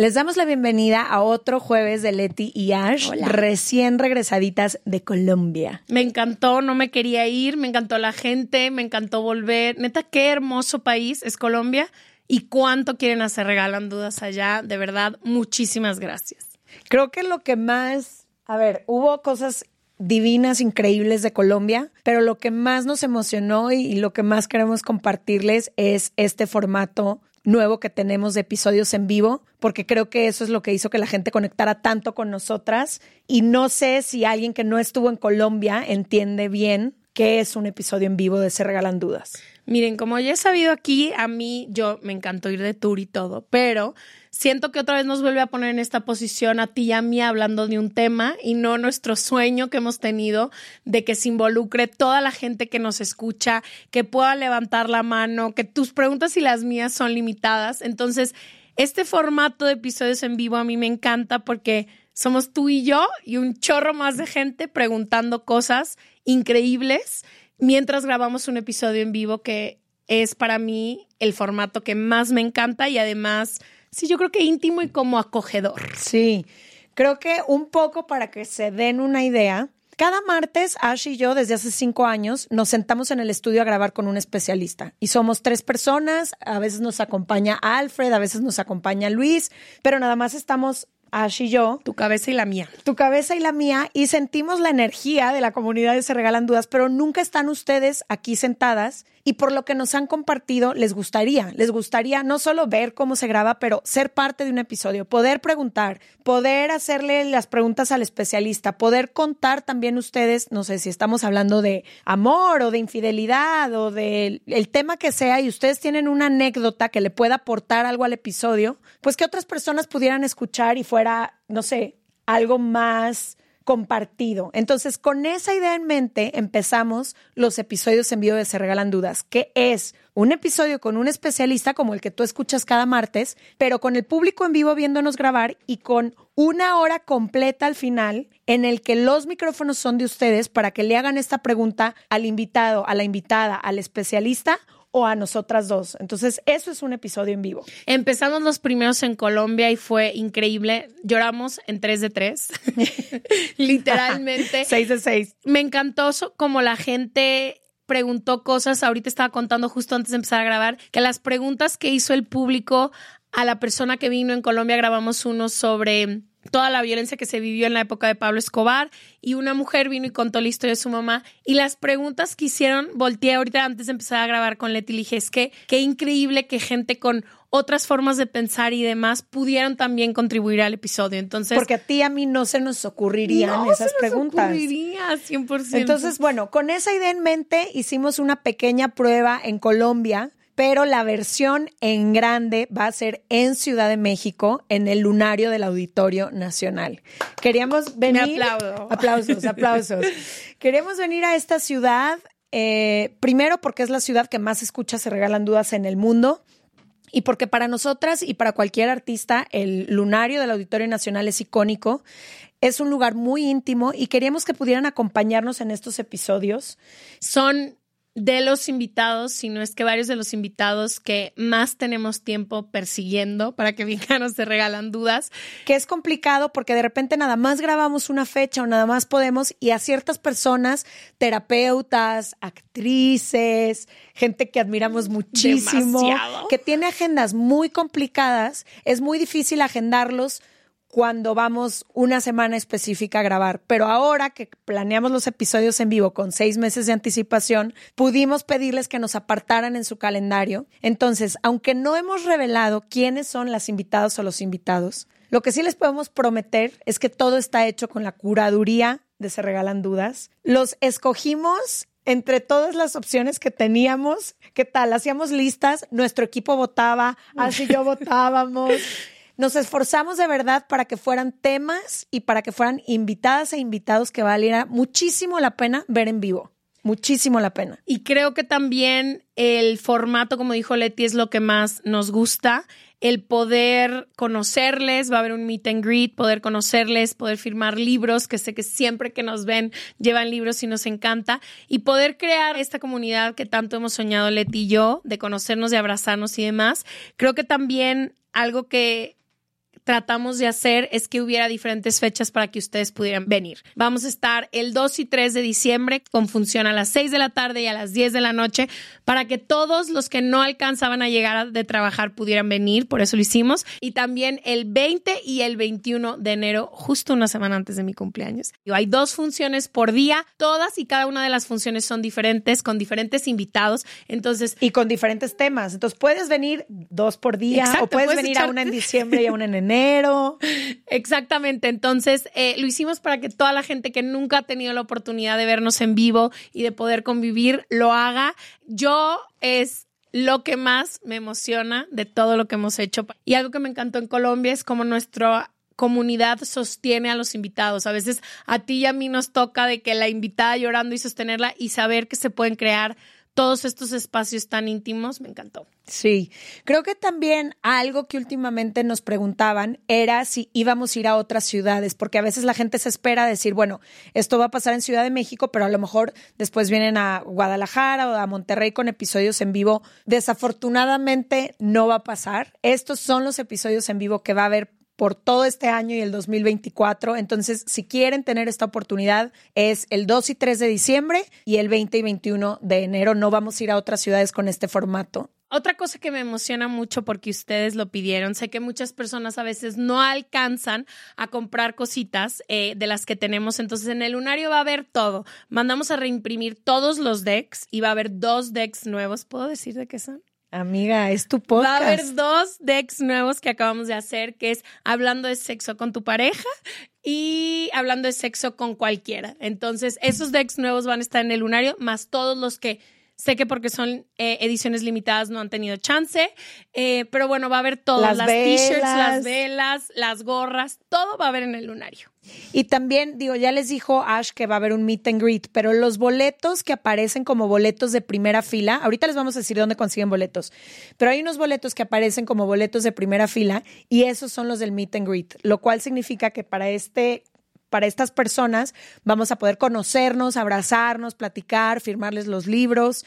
Les damos la bienvenida a otro jueves de Leti y Ash, recién regresaditas de Colombia. Me encantó, no me quería ir, me encantó la gente, me encantó volver. Neta, qué hermoso país es Colombia y cuánto quieren hacer regalan dudas allá. De verdad, muchísimas gracias. Creo que lo que más, a ver, hubo cosas divinas, increíbles de Colombia, pero lo que más nos emocionó y, lo que más queremos compartirles es este formato nuevo que tenemos de episodios en vivo, porque creo que eso es lo que hizo que la gente conectara tanto con nosotras. Y no sé si alguien que no estuvo en Colombia entiende bien qué es un episodio en vivo de Se Regalan Dudas. Miren, como ya he sabido aquí, a mí yo me encantó ir de tour y todo, pero siento que otra vez nos vuelve a poner en esta posición a ti y a mí hablando de un tema y no nuestro sueño que hemos tenido de que se involucre toda la gente que nos escucha, que pueda levantar la mano, que tus preguntas y las mías son limitadas. Entonces, este formato de episodios en vivo a mí me encanta porque somos tú y yo y un chorro más de gente preguntando cosas increíbles mientras grabamos un episodio en vivo que es para mí el formato que más me encanta y además sí, yo creo que íntimo y como acogedor. Sí, creo que un poco para que se den una idea. Cada martes, Ash y yo, desde hace cinco años, nos sentamos en el estudio a grabar con un especialista. Y somos tres personas, a veces nos acompaña Alfred, a veces nos acompaña Luis, pero nada más estamos Ash y yo. Tu cabeza y la mía. Tu cabeza y la mía. Y sentimos la energía de la comunidad de Se Regalan Dudas, pero nunca están ustedes aquí sentadas y por lo que nos han compartido, les gustaría, les gustaría no solo ver cómo se graba, pero ser parte de un episodio, poder preguntar, poder hacerle las preguntas al especialista, poder contar también ustedes, no sé si estamos hablando de amor o de infidelidad o del el tema que sea y ustedes tienen una anécdota que le pueda aportar algo al episodio, pues que otras personas pudieran escuchar y fuera, no sé, algo más compartido. Entonces, con esa idea en mente, empezamos los episodios en vivo de Se Regalan Dudas, que es un episodio con un especialista como el que tú escuchas cada martes, pero con el público en vivo viéndonos grabar y con una hora completa al final en el que los micrófonos son de ustedes para que le hagan esta pregunta al invitado, a la invitada, al especialista o a nosotras dos. Entonces, eso es un episodio en vivo. Empezamos los primeros en Colombia y fue increíble. Lloramos en 3 de 3. Literalmente. 6 de 6. Me encantó como la gente preguntó cosas. Ahorita estaba contando justo antes de empezar a grabar que las preguntas que hizo el público a la persona que vino en Colombia grabamos uno sobre toda la violencia que se vivió en la época de Pablo Escobar y una mujer vino y contó la historia de su mamá y las preguntas que hicieron, volteé ahorita antes de empezar a grabar con Leti y dije, es que qué increíble que gente con otras formas de pensar y demás pudieran también contribuir al episodio. Entonces, porque a ti a mí no se nos ocurrirían esas se preguntas. Ocurriría 100%. Entonces, bueno, con esa idea en mente hicimos una pequeña prueba en Colombia pero la versión en grande va a ser en Ciudad de México, en el lunario del Auditorio Nacional. Queríamos venir. Me aplaudo. Aplausos, aplausos. Queremos venir a esta ciudad, eh, primero porque es la ciudad que más escucha Se Regalan Dudas en el mundo. Y porque para nosotras y para cualquier artista, el lunario del Auditorio Nacional es icónico. Es un lugar muy íntimo y queríamos que pudieran acompañarnos en estos episodios. Son de los invitados, sino es que varios de los invitados que más tenemos tiempo persiguiendo para que vengan se regalan dudas. Que es complicado porque de repente nada más grabamos una fecha o nada más podemos y a ciertas personas, terapeutas, actrices, gente que admiramos muchísimo, que tiene agendas muy complicadas, es muy difícil agendarlos cuando vamos una semana específica a grabar. Pero ahora que planeamos los episodios en vivo con seis meses de anticipación, pudimos pedirles que nos apartaran en su calendario. Entonces, aunque no hemos revelado quiénes son las invitadas o los invitados, lo que sí les podemos prometer es que todo está hecho con la curaduría de Se Regalan Dudas. Los escogimos entre todas las opciones que teníamos. ¿Qué tal? Hacíamos listas, nuestro equipo votaba, así yo votábamos. Nos esforzamos de verdad para que fueran temas y para que fueran invitadas e invitados que valiera muchísimo la pena ver en vivo. Muchísimo la pena. Y creo que también el formato, como dijo Leti, es lo que más nos gusta. El poder conocerles, va a haber un meet and greet, poder conocerles, poder firmar libros, que sé que siempre que nos ven llevan libros y nos encanta. Y poder crear esta comunidad que tanto hemos soñado Leti y yo, de conocernos, de abrazarnos y demás. Creo que también algo que tratamos de hacer es que hubiera diferentes fechas para que ustedes pudieran venir. Vamos a estar el 2 y 3 de diciembre con función a las 6 de la tarde y a las 10 de la noche para que todos los que no alcanzaban a llegar de trabajar pudieran venir, por eso lo hicimos. Y también el 20 y el 21 de enero, justo una semana antes de mi cumpleaños. Hay dos funciones por día, todas y cada una de las funciones son diferentes, con diferentes invitados. Entonces. Y con diferentes temas. Entonces puedes venir dos por día o puedes, venir a una en diciembre y a una en enero Exactamente. Entonces, eh, lo hicimos para que toda la gente que nunca ha tenido la oportunidad de vernos en vivo y de poder convivir lo haga. Yo es lo que más me emociona de todo lo que hemos hecho. Y algo que me encantó en Colombia es como nuestra comunidad sostiene a los invitados. A veces a ti y a mí nos toca de que la invitada llorando y sostenerla y saber que se pueden crear todos estos espacios tan íntimos, me encantó. Sí, creo que también algo que últimamente nos preguntaban era si íbamos a ir a otras ciudades, porque a veces la gente se espera decir, bueno, esto va a pasar en Ciudad de México, pero a lo mejor después vienen a Guadalajara o a Monterrey con episodios en vivo. Desafortunadamente no va a pasar. Estos son los episodios en vivo que va a haber por todo este año y el 2024. Entonces, si quieren tener esta oportunidad, es el 2 y 3 de diciembre y el 20 y 21 de enero. No vamos a ir a otras ciudades con este formato. Otra cosa que me emociona mucho porque ustedes lo pidieron, sé que muchas personas a veces no alcanzan a comprar cositas eh, de las que tenemos, entonces en el lunario va a haber todo. Mandamos a reimprimir todos los decks y va a haber dos decks nuevos. ¿Puedo decir de qué son? Amiga, es tu podcast. Va a haber dos decks nuevos que acabamos de hacer, que es hablando de sexo con tu pareja y hablando de sexo con cualquiera. Entonces, esos decks nuevos van a estar en el lunario, más todos los que Sé que porque son eh, ediciones limitadas no han tenido chance, eh, pero bueno, va a haber todo, las, t-shirts, las velas, las gorras, todo va a haber en el lunario. Y también, digo, ya les dijo Ash que va a haber un meet and greet, pero los boletos que aparecen como boletos de primera fila, ahorita les vamos a decir dónde consiguen boletos, pero hay unos boletos que aparecen como boletos de primera fila y esos son los del meet and greet, lo cual significa que para este para estas personas vamos a poder conocernos, abrazarnos, platicar, firmarles los libros.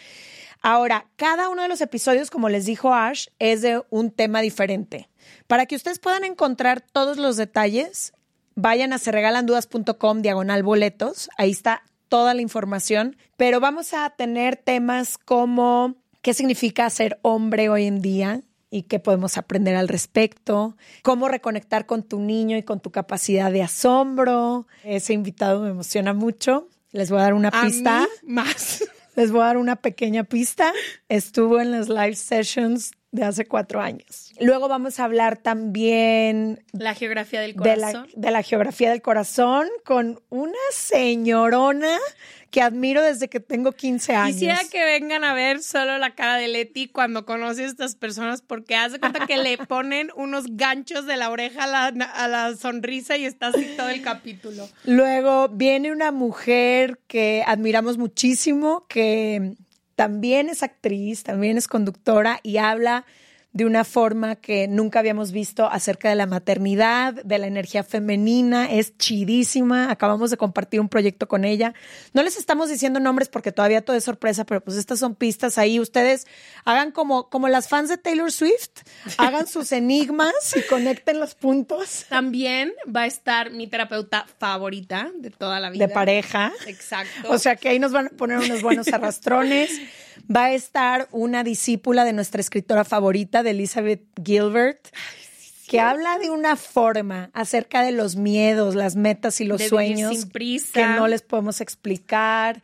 Ahora, cada uno de los episodios, como les dijo Ash, es de un tema diferente. Para que ustedes puedan encontrar todos los detalles, vayan a serregalandudas.com diagonal boletos. Ahí está toda la información. Pero vamos a tener temas como qué significa ser hombre hoy en día, y qué podemos aprender al respecto, cómo reconectar con tu niño y con tu capacidad de asombro. Ese invitado me emociona mucho. Les voy a dar una pista. más. Les voy a dar una pequeña pista. Estuvo en las live sessions de hace cuatro años. Luego vamos a hablar también La geografía del de la, corazón. de la geografía del corazón con una señorona que admiro desde que tengo 15 años. Quisiera que vengan a ver solo la cara de Leti cuando conoce a estas personas porque hace cuenta que le ponen unos ganchos de la oreja a la, a la sonrisa y está así todo el capítulo. Luego viene una mujer que admiramos muchísimo, que también es actriz, también es conductora y habla de una forma que nunca habíamos visto acerca de la maternidad, de la energía femenina. Es chidísima. Acabamos de compartir un proyecto con ella. No les estamos diciendo nombres porque todavía todo es sorpresa, pero pues estas son pistas ahí. Ustedes hagan como, como las fans de Taylor Swift, hagan sus enigmas y conecten los puntos También va a estar mi terapeuta favorita de toda la vida. de pareja. Exacto. O sea que ahí nos van a poner unos buenos arrastrones. Va a estar una discípula de nuestra escritora favorita, de Elizabeth Gilbert, que habla de una forma acerca de los miedos, las metas y los De sueños que no les podemos explicar.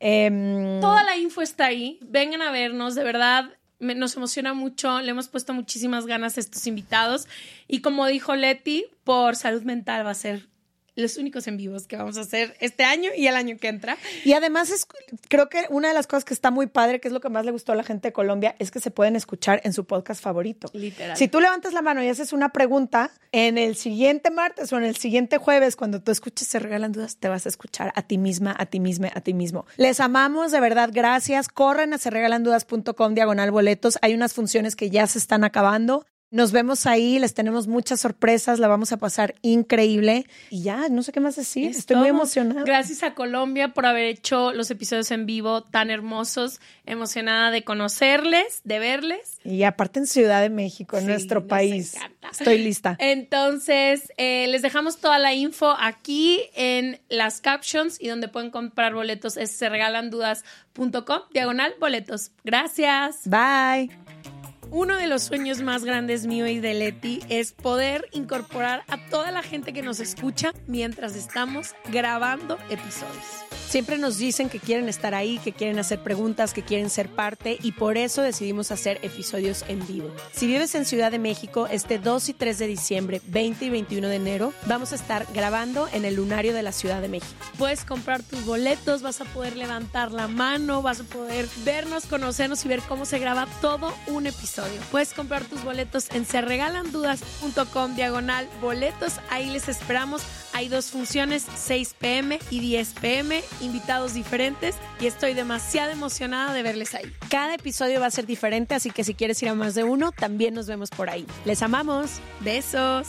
Em, Toda la info está ahí. Vengan a vernos, de verdad. me- nos emociona mucho. Le hemos puesto muchísimas ganas a estos invitados. Y como dijo Leti, por salud mental va a ser los únicos en vivos que vamos a hacer este año y el año que entra. Y además es, creo que una de las cosas que está muy padre, que es lo que más le gustó a la gente de Colombia, es que se pueden escuchar en su podcast favorito. Literal. Si tú levantas la mano y haces una pregunta, en el siguiente martes o en el siguiente jueves, cuando tú escuches Se Regalan Dudas, te vas a escuchar a ti misma, a ti misma, a ti mismo. Les amamos, de verdad, gracias. Corren a serregalandudas.com diagonal boletos. Hay unas funciones que ya se están acabando. Nos vemos ahí, les tenemos muchas sorpresas, la vamos a pasar increíble. Y ya, no sé qué más decir, Es estoy muy emocionada. Gracias a Colombia por haber hecho los episodios en vivo tan hermosos. Emocionada de conocerles, de verles. Y aparte en Ciudad de México, en Sí, nuestro país. encanta. Estoy lista. Entonces, eh, les dejamos toda la info aquí en las captions y donde pueden comprar boletos es serregalandudas.com, diagonal boletos. Gracias. Bye. Uno de los sueños más grandes mío y de Leti es poder incorporar a toda la gente que nos escucha mientras estamos grabando episodios. Siempre nos dicen que quieren estar ahí, que quieren hacer preguntas, que quieren ser parte y por eso decidimos hacer episodios en vivo. Si vives en Ciudad de México, este 2 y 3 de diciembre, 20 y 21 de enero, vamos a estar grabando en el Lunario de la Ciudad de México. Puedes comprar tus boletos, vas a poder levantar la mano, vas a poder vernos, conocernos y ver cómo se graba todo un episodio. Puedes comprar tus boletos en serregalandudas.com diagonal boletos. Ahí les esperamos. Hay dos funciones, 6 pm y 10 pm, invitados diferentes y estoy demasiado emocionada de verles ahí. Cada episodio va a ser diferente, así que si quieres ir a más de uno, también nos vemos por ahí. Les amamos. Besos.